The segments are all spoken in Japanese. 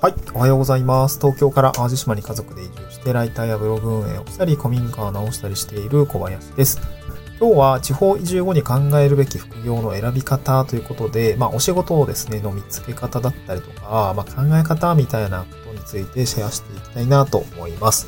はい。おはようございます。東京から淡路島に家族で移住して、ライターやブログ運営をしたり、古民家を直したりしている小林です。今日は地方移住後に考えるべき副業の選び方ということで、まあお仕事をですね、の見つけ方だったりとか、まあ考え方みたいなことについてシェアしていきたいなと思います。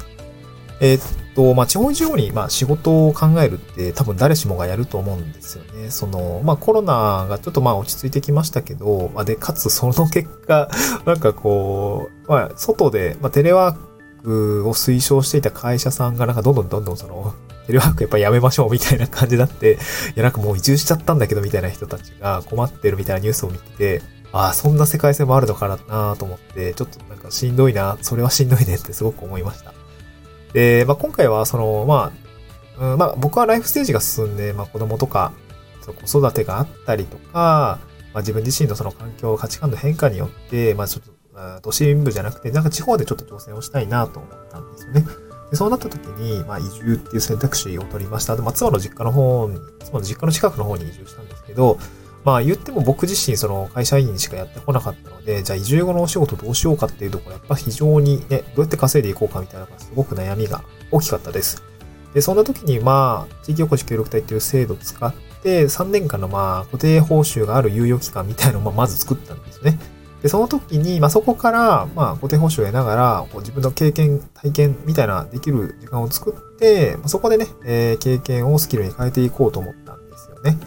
えーっと、まあ地方移住後に、まあ仕事を考えるって多分誰しもがやると思うんですよね。その、まあコロナがちょっとまあ落ち着いてきましたけど、まあで、かつその結果、なんかこう、まあ外で、まあテレワークを推奨していた会社さんがなんかどんどんどんどんその、テレワークやっぱやめましょうみたいな感じになって、いやなんかもう移住しちゃったんだけどみたいな人たちが困ってるみたいなニュースを見てて、ああ、そんな世界線もあるのかなと思って、ちょっとなんかしんどいな、それはしんどいねってすごく思いました。で、まあ今回はその、まあ、うん、まあ僕はライフステージが進んで、まあ子供とか、子育てがあったりとか、まあ自分自身のその環境、価値観の変化によって、まあちょっと、都心部じゃなくて、なんか地方でちょっと挑戦をしたいなと思ったんですよね。でそうなった時に、まあ移住っていう選択肢を取りました。で、まあ妻の実家の方に、妻の実家の近くの方に移住したんですけど、まあ言っても僕自身その会社員しかやってこなかったので、じゃあ移住後のお仕事どうしようかっていうところ、やっぱ非常にね、どうやって稼いでいこうかみたいなのがすごく悩みが大きかったです。で、そんな時にまあ、地域おこし協力隊っていう制度を使って、3年間のまあ、固定報酬がある猶予期間みたいなのをま ず作ったんですね。で、その時に、まあそこから、まあ固定報酬を得ながら、自分の経験、体験みたいなできる時間を作って、そこでね、えー経験をスキルに変えていこうと思ったんですよね。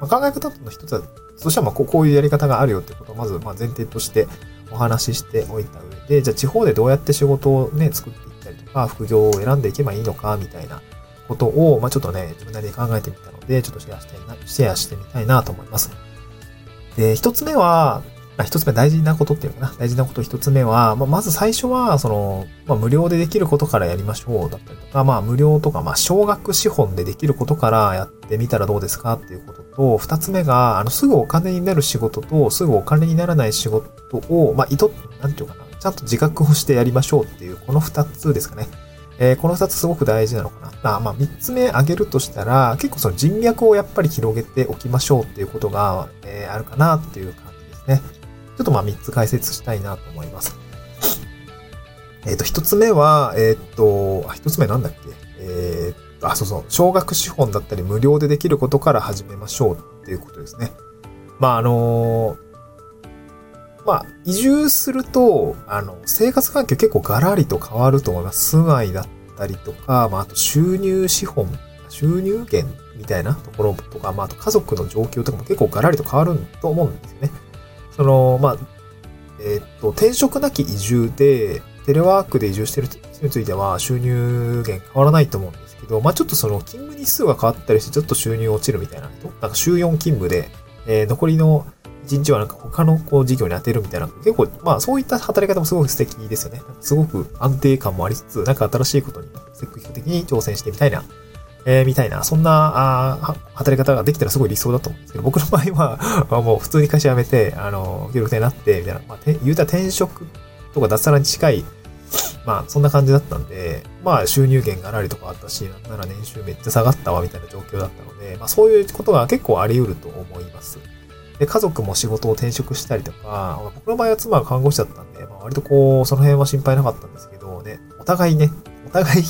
まあ、考え方の一つは、そしたらまこういうやり方があるよってことをまずまあ前提としてお話ししておいた上で、じゃあ地方でどうやって仕事をね、作っていったりとか、副業を選んでいけばいいのか、みたいなことを、まあちょっとね、自分なりに考えてみたので、ちょっとシェアして、シェアしてみたいなと思います。で、一つ目は、まあ、一つ目大事なことっていうのかな。大事なこと一つ目は、まあ、まず最初は、その、まあ、無料でできることからやりましょうだったりとか、まあ、無料とか、まあ、少額資本でできることからやってみたらどうですかっていうことと、二つ目が、あの、すぐお金になる仕事と、すぐお金にならない仕事を、まあ、意図、なんていうかな。ちゃんと自覚をしてやりましょうっていう、この二つですかね。えーこの二つすごく大事なのかな。まあ、まあ、三つ目挙げるとしたら、結構その人脈をやっぱり広げておきましょうっていうことが、えーあるかなっていう感じですね。ちょっとまあ3つ解説したいなと思います。えっ、と、1つ目は、えっ、と、あ、1つ目なんだっけ？えっ、と、あ、そうそう、少額資本だったり無料でできることから始めましょうっていうことですね。まあ、あのまあ、移住すると、あの、生活環境結構ガラリと変わると思います。住まいだったりとか、まあ、あと収入資本、収入源みたいなところとか、まあ、あと家族の状況とかも結構ガラリと変わると思うんですよね。その、まあ、えーっと、転職なき移住で、テレワークで移住してる人については収入源変わらないと思うんですけど、まあちょっとその勤務日数が変わったりしてちょっと収入落ちるみたいな人、なんか週4勤務で、えー残りの1日はなんか他のこう事業に当てるみたいな、結構、まあそういった働き方もすごく素敵ですよね。すごく安定感もありつつ、なんか新しいことに積極的に挑戦してみたいなえーみたいな、そんな、あ働き方ができたらすごい理想だと思うんですけど、僕の場合は、ま あもう普通に会社辞めて、あの、協力隊になって、みたいな、まあ、言うたら転職とか脱サラに近い、まあ、そんな感じだったんで、まあ、収入源がらりとかあったし、なんなら年収めっちゃ下がったわ、みたいな状況だったので、まあ、そういうことが結構あり得ると思います。で、家族も仕事を転職したりとか、僕の場合は妻が看護師だったんで、まあ、割とこう、その辺は心配なかったんですけど、ね、お互いね、お互い、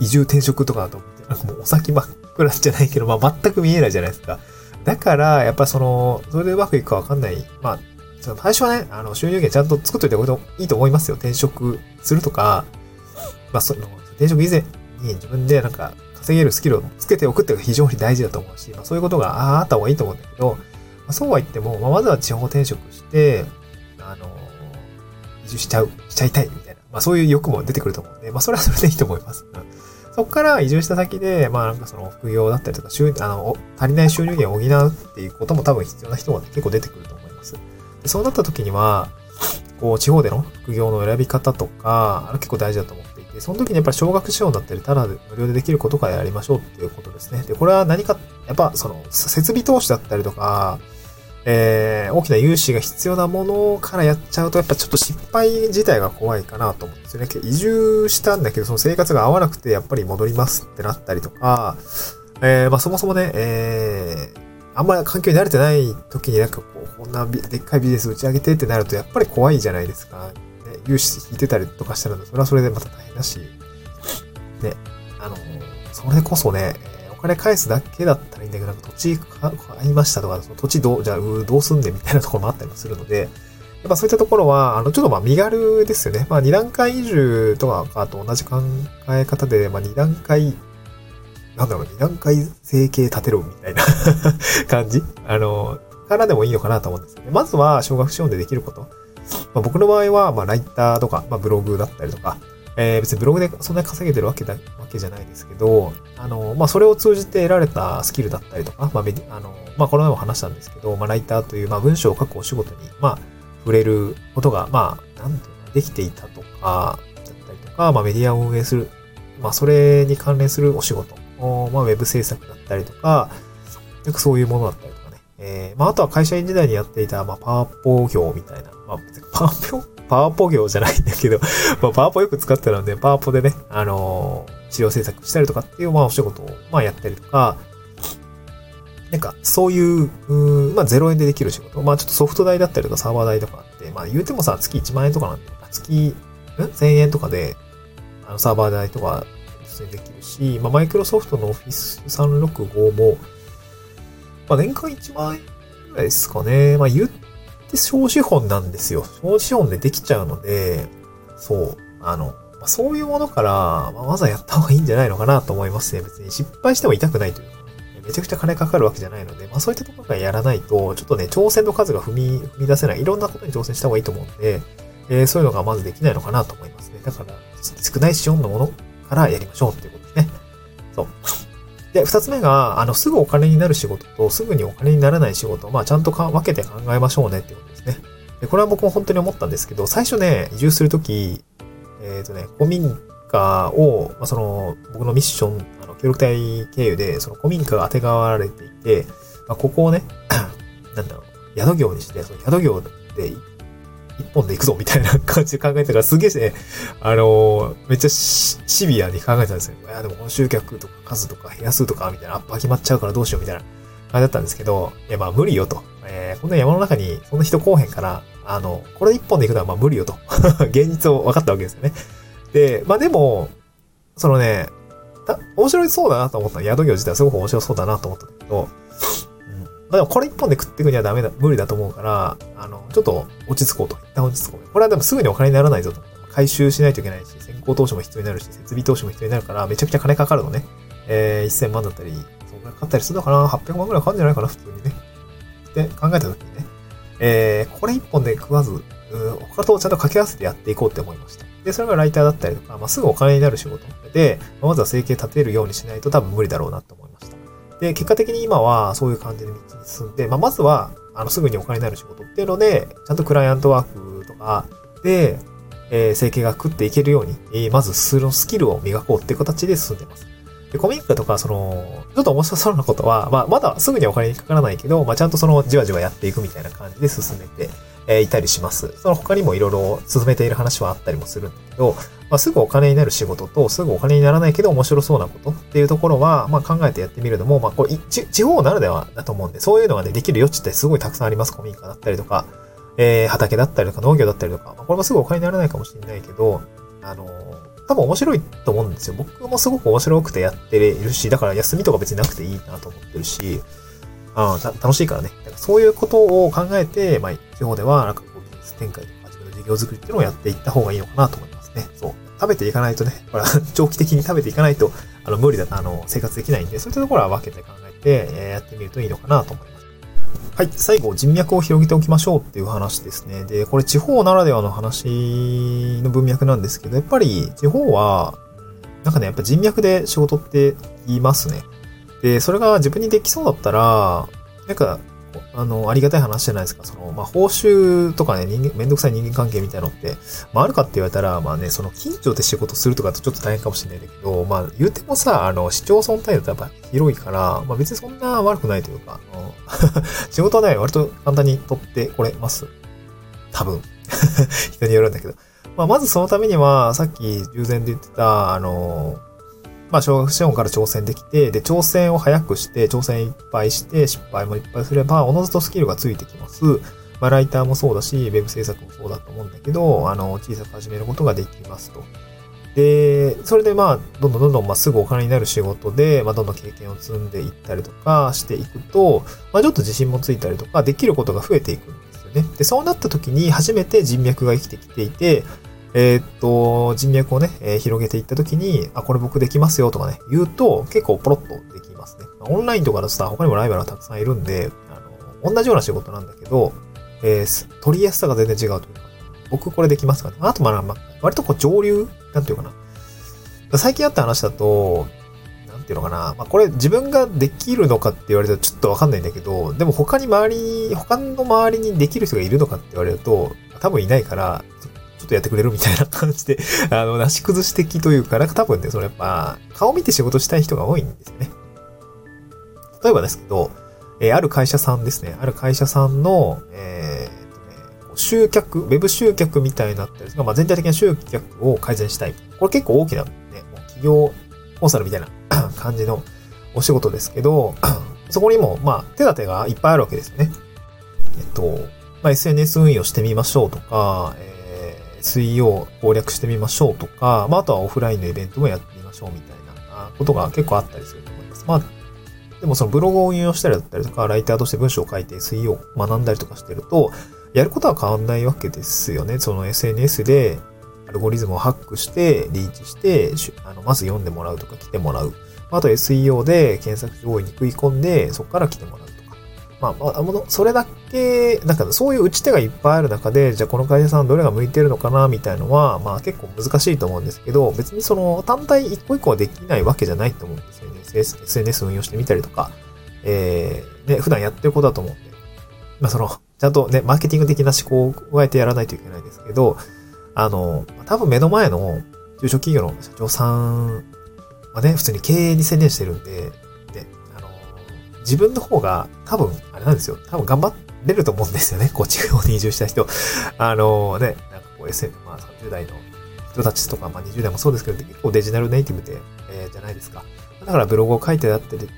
移住転職とかだと、お先真っ暗じゃないけど、まあ全く見えないじゃないですか。だから、やっぱその、それでうまくいくかわかんない。まあ、その最初はね、あの、収入源ちゃんと作っといておいてもいいと思いますよ。転職するとか、まあ、その、転職以前に自分でなんか稼げるスキルをつけておくっていうのが非常に大事だと思うし、まあそういうことがあった方がいいと思うんだけど、まあ、そうは言っても、まあ、まずは地方転職して、あの、移住しちゃう、しちゃいたいみたいな、まあそういう欲も出てくると思うんで、まあそれはそれでいいと思います。そこから移住した先で、まあなんかその副業だったりとか、収あの、足りない収入源を補うっていうことも多分必要な人は、ね、結構出てくると思います。でそうなった時には、こう、地方での副業の選び方とか、あの結構大事だと思っていて、その時にやっぱり少額資本だったり、ただ無料でできることからやりましょうっていうことですね。で、これは何か、やっぱその、設備投資だったりとか、えー、大きな融資が必要なものからやっちゃうと、やっぱちょっと失敗自体が怖いかなと思うんですよね。移住したんだけど、その生活が合わなくて、やっぱり戻りますってなったりとか、えー、まあそもそもね、えー、あんまり環境に慣れてない時になんかこう、こんなでっかいビジネス打ち上げてってなると、やっぱり怖いじゃないですか。ね融資引いてたりとかしたら、それはそれでまた大変だし、ね、あの、それこそね、金返すだけだったらいいんだけど、なんか土地買いましたとか、その土地どう、じゃあ、どうすんでみたいなところもあったりもするので、やっぱそういったところは、あの、ちょっとまあ身軽ですよね。まあ二段階移住とかと同じ考え方で、まあ二段階、なんだろう、二段階整形立てろみたいな感じあの、からでもいいのかなと思うんですよね。まずは、小学資本でできること。まあ、僕の場合は、まあ、ライターとか、まあ、ブログだったりとか、えー、別にブログでそんなに稼げてるわけだ、わけじゃないですけど、あの、まあ、それを通じて得られたスキルだったりとか、まあ、あの、まあ、この前も話したんですけど、まあ、ライターという、まあ、文章を書くお仕事に、まあ、触れることが、まあ、なんていうの、できていたとか、だったりとか、まあ、メディアを運営する、まあ、それに関連するお仕事、まあ、ウェブ制作だったりとか、よくそういうものだったりとかね。えー、まあ、あとは会社員時代にやっていた、まあ、パワポ業みたいな、まあ、パワポ、パワポ業じゃないんだけど、まあ、パワポよく使ってたので、パワポでね、あのー、資料制作したりとかっていう、まあ、お仕事を、まあ、やったりとか、なんか、そういう、うんまあ、0円でできる仕事。まあ、ちょっとソフト代だったりとかサーバー代とかあって、まあ、言うてもさ、月1万円とかなんで、月、ん ?1000 円とかで、あの、サーバー代とか、普通にできるし、まあ、マイクロソフトの Office 365も、まあ、年間1万円ぐらいですかね。まあ、言っって小資本なんですよ。小資本でできちゃうので、そう、あの、そういうものから、まあ、まずはやった方がいいんじゃないのかなと思いますね。別に失敗しても痛くないというか。めちゃくちゃ金かかるわけじゃないので、まあそういったところからやらないと、ちょっとね、挑戦の数が踏み、踏み出せない。いろんなことに挑戦した方がいいと思うんで、えー、そういうのがまずできないのかなと思いますね。だから、少ない資本のものからやりましょうっていうことですね。そう。で、二つ目が、あの、すぐお金になる仕事と、すぐにお金にならない仕事、まあちゃんとか分けて考えましょうねってことですね。で、これは僕も本当に思ったんですけど、最初ね、移住するとき、えっ、ー、とね、古民家を、まあ、その、僕のミッションあの協力隊経由で、その古民家が当てがわれていて、まあ、ここをね、なんだろう、宿業にして、その宿業で一本で行くぞみたいな感じで考えてたから、すげえね、あのー、めっちゃシビアに考えてたんですよ。いや、でも本集客とか数とか部屋数とかみたいな、アップが決まっちゃうからどうしようみたいな感じだったんですけど、いや、まあ無理よと。えー、こんな山の中にそんな人来おへんから、あの、これ一本で行くのはまあ無理よと。現実を分かったわけですよね。で、まあでも、そのね、面白そうだなと思った宿業自体はすごく面白そうだなと思ったんだけど、でもこれ一本で食っていくにはダメだ、無理だと思うから、あの、ちょっと落ち着こうと。一旦落ち着こう。これはでもすぐにお金にならないぞと。回収しないといけないし、先行投資も必要になるし、設備投資も必要になるから、めちゃくちゃ金かかるのね。えー、1000万だったり、そんぐらいかかったりするのかな ?800 万ぐらいかかるんじゃないかな普通にね。って考えたときにね。えー、これ一本で食わず、うん他とちゃんと掛け合わせてやっていこうって思いました。で、それがライターだったりとか、まあ、すぐお金になる仕事で、まずは生計立てるようにしないと多分無理だろうなと思いました。で、結果的に今はそういう感じで道に進んで、まあ、まずは、あの、すぐにお金になる仕事っていうので、ちゃんとクライアントワークとかで、えー、生計が食っていけるように、えー、まずそのスキルを磨こうっていう形で進んでます。で、コミックとか、その、ちょっと面白そうなことは、まあ、まだすぐにお金にかからないけど、まあ、ちゃんとその、じわじわやっていくみたいな感じで進めて、え、いたりします。その他にもいろいろ進めている話はあったりもするんだけど、まあ、すぐお金になる仕事と、すぐお金にならないけど面白そうなことっていうところは、まあ、考えてやってみるのも、まあ、これ、地方ならではだと思うんで、そういうのがね、できる余地ってすごいたくさんあります。古民家だったりとか、えー、畑だったりとか農業だったりとか、まあ、これもすぐお金にならないかもしれないけど、あのー、多分面白いと思うんですよ。僕もすごく面白くてやってるし、だから休みとか別になくていいなと思ってるし、あ楽しいからね。そういうことを考えて、まあ、地方では、なんかこう、技術展開とか自分の事業作りっていうのをやっていった方がいいのかなと思いますね。そう。食べていかないとね、これ長期的に食べていかないと、あの、無理だ、あの、生活できないんで、そういったところは分けて考えて、えー、やってみるといいのかなと思います。はい。最後、人脈を広げておきましょうっていう話ですね。で、これ地方ならではの話の文脈なんですけど、やっぱり地方は、なんかね、やっぱ人脈で仕事って言いますね。で、それが自分にできそうだったら、なんか、あの、ありがたい話じゃないですか。その、まあ、報酬とかね、人間、めんどくさい人間関係みたいなのって、まあ、あるかって言われたら、まあね、その、近所で仕事するとかってちょっと大変かもしれないんだけど、まあ、言うてもさ、あの、市町村単位だとやっぱ広いから、まあ、別にそんな悪くないというか、あの 仕事はね、割と簡単に取ってこれます。多分。人によるんだけど。まあ、まずそのためには、さっき従前で言ってた、あの、まあ、小学資本から挑戦できて、で、挑戦を早くして、挑戦いっぱいして、失敗もいっぱいすれば、おのずとスキルがついてきます。まあ、ライターもそうだし、ウェブ制作もそうだと思うんだけど、あの、小さく始めることができますと。で、それでまあ、どんどんどんどんまあすぐお金になる仕事で、まあどんどん経験を積んでいったりとかしていくと、まあちょっと自信もついたりとか、できることが増えていくんですよね。で、そうなった時に初めて人脈が生きてきていて、えー、っと、人脈をね、えー、広げていった時に、あ、これ僕できますよとかね、言うと結構ポロッとできますね。オンラインとかだとさ、他にもライバルがたくさんいるんで、あの、同じような仕事なんだけど、えー、取りやすさが全然違うというか、僕これできますかね。あとまあ、まあ、割とこう上流、なんていうかな。最近あった話だと、なんていうのかな。まあこれ自分ができるのかって言われたらちょっとわかんないんだけど、でも他に周り、他の周りにできる人がいるのかって言われると、多分いないから、とやってくれるみたいな感じで、あの、なし崩し的というか、なんか多分ね、それやっぱ、顔見て仕事したい人が多いんですよね。例えばですけど、えー、ある会社さんですね。ある会社さんの、えー、とね、集客、ウェブ集客みたいになったりまあ、全体的な集客を改善したい。これ結構大きな、ね、もう企業コンサルみたいな 感じのお仕事ですけど、そこにも、まあ、手立てがいっぱいあるわけですよね。えっと、まあ、SNS 運用してみましょうとか、え、水曜攻略してみましょうとか、まあ、あとはオフラインのイベントもやってみましょうみたいなことが結構あったりすると思います。まあ、でもそのブログを運用したりだったりとか、ライターとして文章を書いて水曜学んだりとかしてると、やることは変わんないわけですよね。その SNS でアルゴリズムをハックして、リーチして、あのまず読んでもらうとか来てもらう。あと SEO で検索上位に食い込んで、そこから来てもらう。まあ、まあ、それだけ、なんかそういう打ち手がいっぱいある中で、じゃあこの会社さんどれが向いてるのかなみたいのは、まあ結構難しいと思うんですけど、別にその単体一個一個はできないわけじゃないと思うんですよね。SNS 運用してみたりとか、えー、ね、普段やってることだと思うんで、まあその、ちゃんとね、マーケティング的な思考を加えてやらないといけないんですけど、あの、多分目の前の中小企業の社長さんはね、普通に経営に専念してるんで、自分の方が多分、あれなんですよ。多分頑張れると思うんですよね。こう、地方に移住した人。あのね、なんかこう SM、まあ30代の人たちとか、まあ20代もそうですけど、結構デジタルネイティブで、えー、じゃないですか。だからブログを書いてだったり、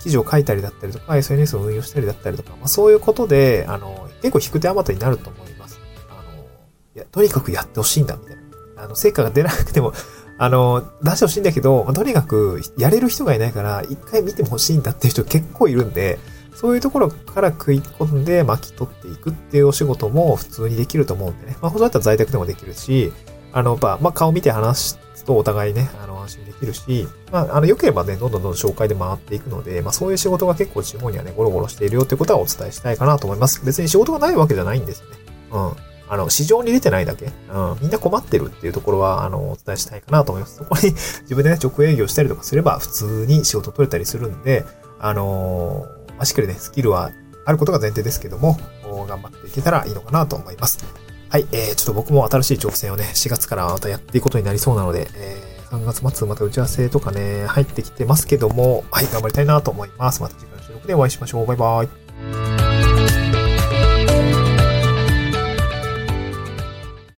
記事を書いたりだったりとか、SNS を運用したりだったりとか、まあ、そういうことで、あの、結構引く手あまたになると思います。あの、いや、とにかくやってほしいんだ、みたいな。あの、成果が出なくても、あの、出してほしいんだけど、とにかく、やれる人がいないから、一回見ても欲しいんだっていう人結構いるんで、そういうところから食い込んで巻き取っていくっていうお仕事も普通にできると思うんでね。まあ、本当だったら在宅でもできるし、あの、まあ、ま、顔見て話すとお互いね、あの、安心できるし、まあ、あの、良ければね、どんどんどんどん紹介で回っていくので、まあ、そういう仕事が結構地方にはね、ゴロゴロしているよってことはお伝えしたいかなと思います。別に仕事がないわけじゃないんですよね。うん。あの、市場に出てないだけ？うん。みんな困ってるっていうところは、あの、お伝えしたいかなと思います。そこに 自分でね、直営業したりとかすれば、普通に仕事取れたりするんで、あの、まあ、しっかりね、スキルはあることが前提ですけども、頑張っていけたらいいのかなと思います。はい、えー、ちょっと僕も新しい挑戦をね、4月からまたやっていくことになりそうなので、えー、3月末また打ち合わせとかね、入ってきてますけども、はい、頑張りたいなと思います。また次回の収録でお会いしましょう。バイバイ。